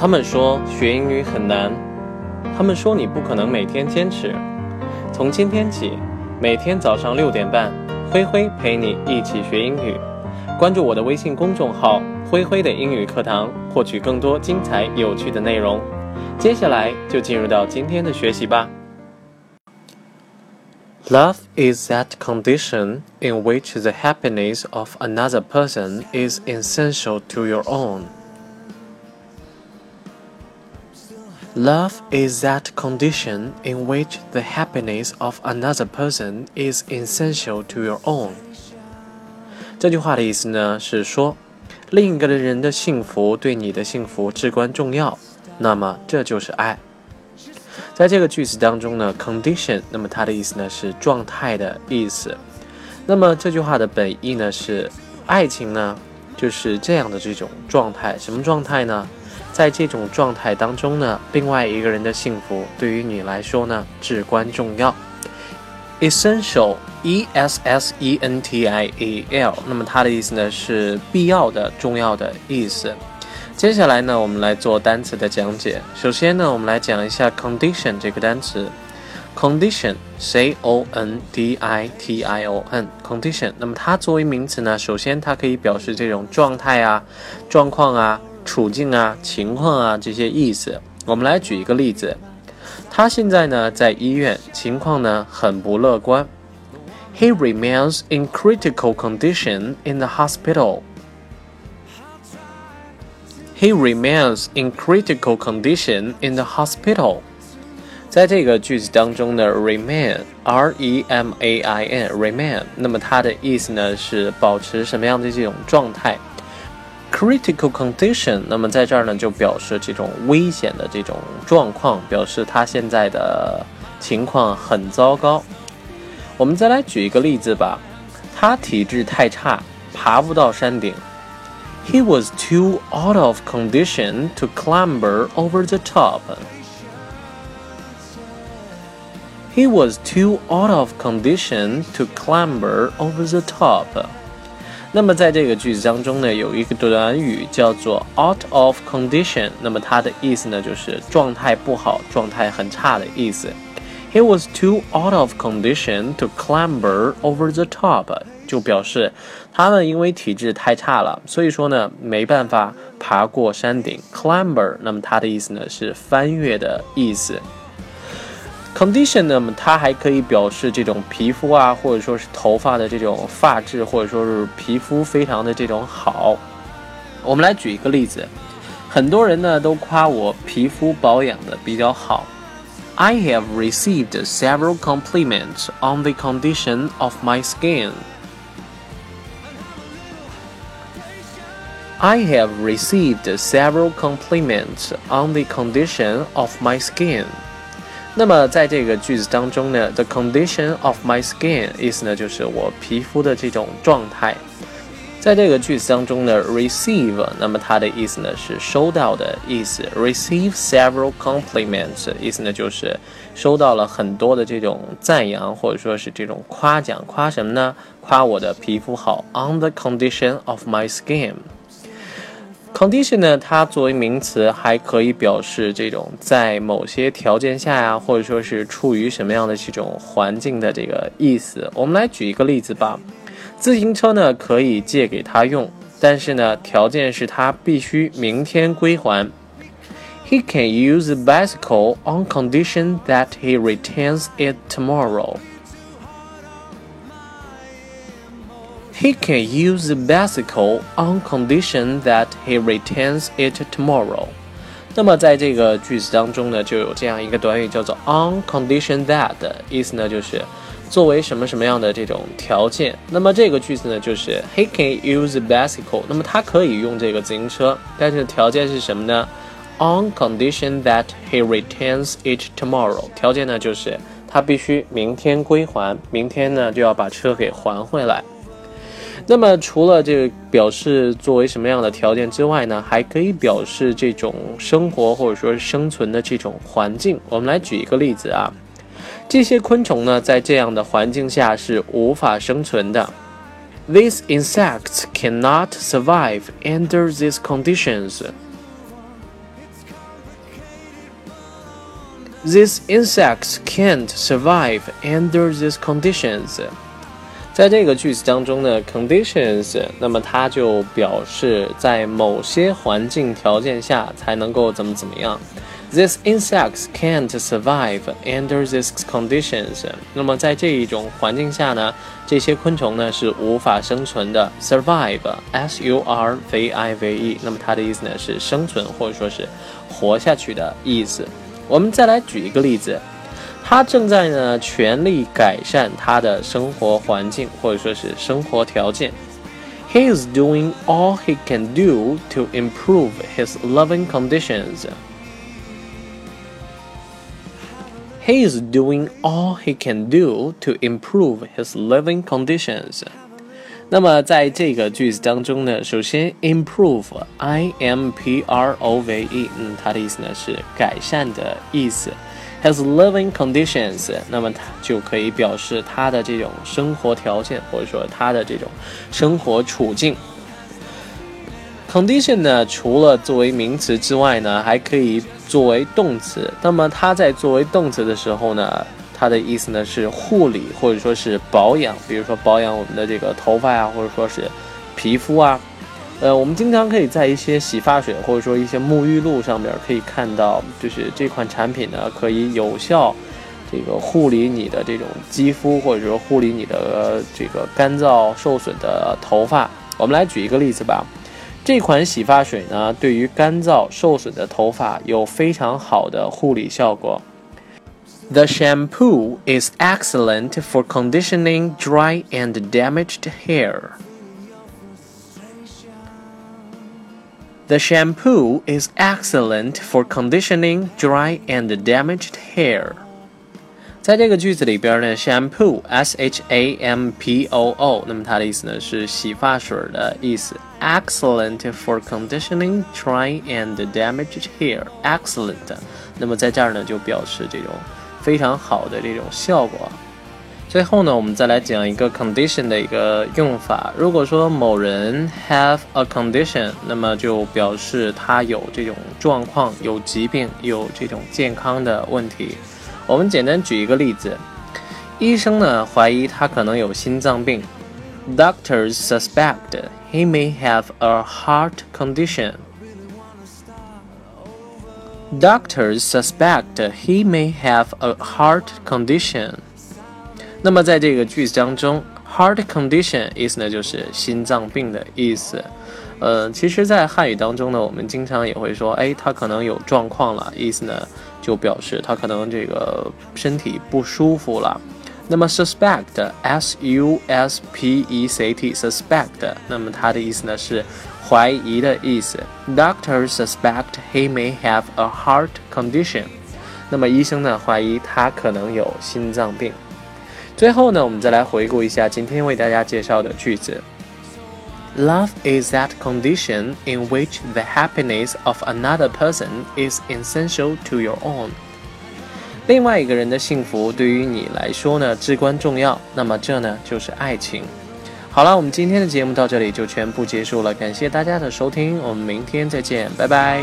他们说学英语很难，他们说你不可能每天坚持。从今天起，每天早上六点半，灰灰陪你一起学英语。关注我的微信公众号“灰灰的英语课堂”，获取更多精彩有趣的内容。接下来就进入到今天的学习吧。Love is that condition in which the happiness of another person is essential to your own. Love is that condition in which the happiness of another person is essential to your own。这句话的意思呢是说，另一个人的幸福对你的幸福至关重要，那么这就是爱。在这个句子当中呢，condition，那么它的意思呢是状态的意思。那么这句话的本意呢是，爱情呢就是这样的这种状态，什么状态呢？在这种状态当中呢，另外一个人的幸福对于你来说呢至关重要。Essential，E S S E N T I A L，那么它的意思呢是必要的、重要的意思。接下来呢，我们来做单词的讲解。首先呢，我们来讲一下 condition 这个单词。condition，C O N D I T I O N，condition。那么它作为名词呢，首先它可以表示这种状态啊、状况啊。处境啊、情况啊这些意思，我们来举一个例子。他现在呢在医院，情况呢很不乐观。He remains in critical condition in the hospital. He remains in critical condition in the hospital. 在这个句子当中呢，remain，R-E-M-A-I-N，remain，那么它的意思呢是保持什么样的这种状态 ？Critical condition，那么在这儿呢，就表示这种危险的这种状况，表示他现在的情况很糟糕。我们再来举一个例子吧，他体质太差，爬不到山顶。He was too out of condition to climber over the top. He was too out of condition to climber over the top. 那么在这个句子当中呢，有一个短语叫做 out of condition，那么它的意思呢就是状态不好、状态很差的意思。He was too out of condition to clamber over the top，就表示他呢因为体质太差了，所以说呢没办法爬过山顶。clamber，那么它的意思呢是翻越的意思。Condition 呢，它还可以表示这种皮肤啊，或者说是头发的这种发质，或者说是皮肤非常的这种好。我们来举一个例子，很多人呢都夸我皮肤保养的比较好。I have received several compliments on the condition of my skin. I have received several compliments on the condition of my skin. 那么在这个句子当中呢，the condition of my skin 意思呢就是我皮肤的这种状态。在这个句子当中呢，receive 那么它的意思呢是收到的意思，receive several compliments 意思呢就是收到了很多的这种赞扬或者说是这种夸奖，夸什么呢？夸我的皮肤好。On the condition of my skin。Condition 呢，它作为名词还可以表示这种在某些条件下呀，或者说是处于什么样的这种环境的这个意思。我们来举一个例子吧。自行车呢可以借给他用，但是呢条件是他必须明天归还。He can use the bicycle on condition that he returns it tomorrow. He can use the bicycle on condition that he returns it tomorrow。那么在这个句子当中呢，就有这样一个短语叫做 on condition that，意思呢就是作为什么什么样的这种条件。那么这个句子呢就是 he can use the bicycle，那么他可以用这个自行车，但是条件是什么呢？On condition that he returns it tomorrow，条件呢就是他必须明天归还，明天呢就要把车给还回来。那么除了这个表示作为什么样的条件之外呢，还可以表示这种生活或者说是生存的这种环境。我们来举一个例子啊，这些昆虫呢在这样的环境下是无法生存的。These insects cannot survive under these conditions. These insects can't survive under these conditions。 在这个句子当中呢，conditions，那么它就表示在某些环境条件下才能够怎么怎么样。These insects can't survive under these conditions。那么在这一种环境下呢，这些昆虫呢是无法生存的。Survive，s u r v i v e，那么它的意思呢是生存或者说是活下去的意思。我们再来举一个例子。他正在呢全力改善他的生活环境，或者说是生活条件。He is doing all he can do to improve his living conditions. He is doing all he can do to improve his living conditions. 那么在这个句子当中呢，首先 improve，i m p r o v e，嗯，它的意思呢是改善的意思。 Has living conditions，那么它就可以表示他的这种生活条件，或者说他的这种生活处境。Condition 呢，除了作为名词之外呢，还可以作为动词。那么它在作为动词的时候呢，它的意思呢是护理或者说是保养，比如说保养我们的这个头发呀，或者说是皮肤啊。呃，我们经常可以在一些洗发水或者说一些沐浴露上面可以看到，就是这款产品呢可以有效这个护理你的这种肌肤，或者说护理你的这个干燥受损的头发。我们来举一个例子吧，这款洗发水呢对于干燥受损的头发有非常好的护理效果。The shampoo is excellent for conditioning dry and damaged hair. The shampoo is excellent for conditioning dry and damaged hair。在这个句子里边呢，shampoo s h a m p o o，那么它的意思呢是洗发水的意思。Excellent for conditioning dry and damaged hair。Excellent，那么在这儿呢就表示这种非常好的这种效果。 最后呢，我们再来讲一个 condition 的一个用法。如果说某人 have a condition，那么就表示他有这种状况、有疾病、有这种健康的问题。我们简单举一个例子：医生呢怀疑他可能有心脏病，Doctors suspect he may have a heart condition. Doctors suspect he may have a heart condition. 那么在这个句子当中，heart condition 意思呢就是心脏病的意思。呃，其实，在汉语当中呢，我们经常也会说，哎，他可能有状况了，意思呢就表示他可能这个身体不舒服了。那么 suspect，s u s p e c t，suspect，那么它的意思呢是怀疑的意思。Doctors suspect he may have a heart condition。那么医生呢怀疑他可能有心脏病。最后呢，我们再来回顾一下今天为大家介绍的句子。Love is that condition in which the happiness of another person is essential to your own。另外一个人的幸福对于你来说呢至关重要，那么这呢就是爱情。好了，我们今天的节目到这里就全部结束了，感谢大家的收听，我们明天再见，拜拜。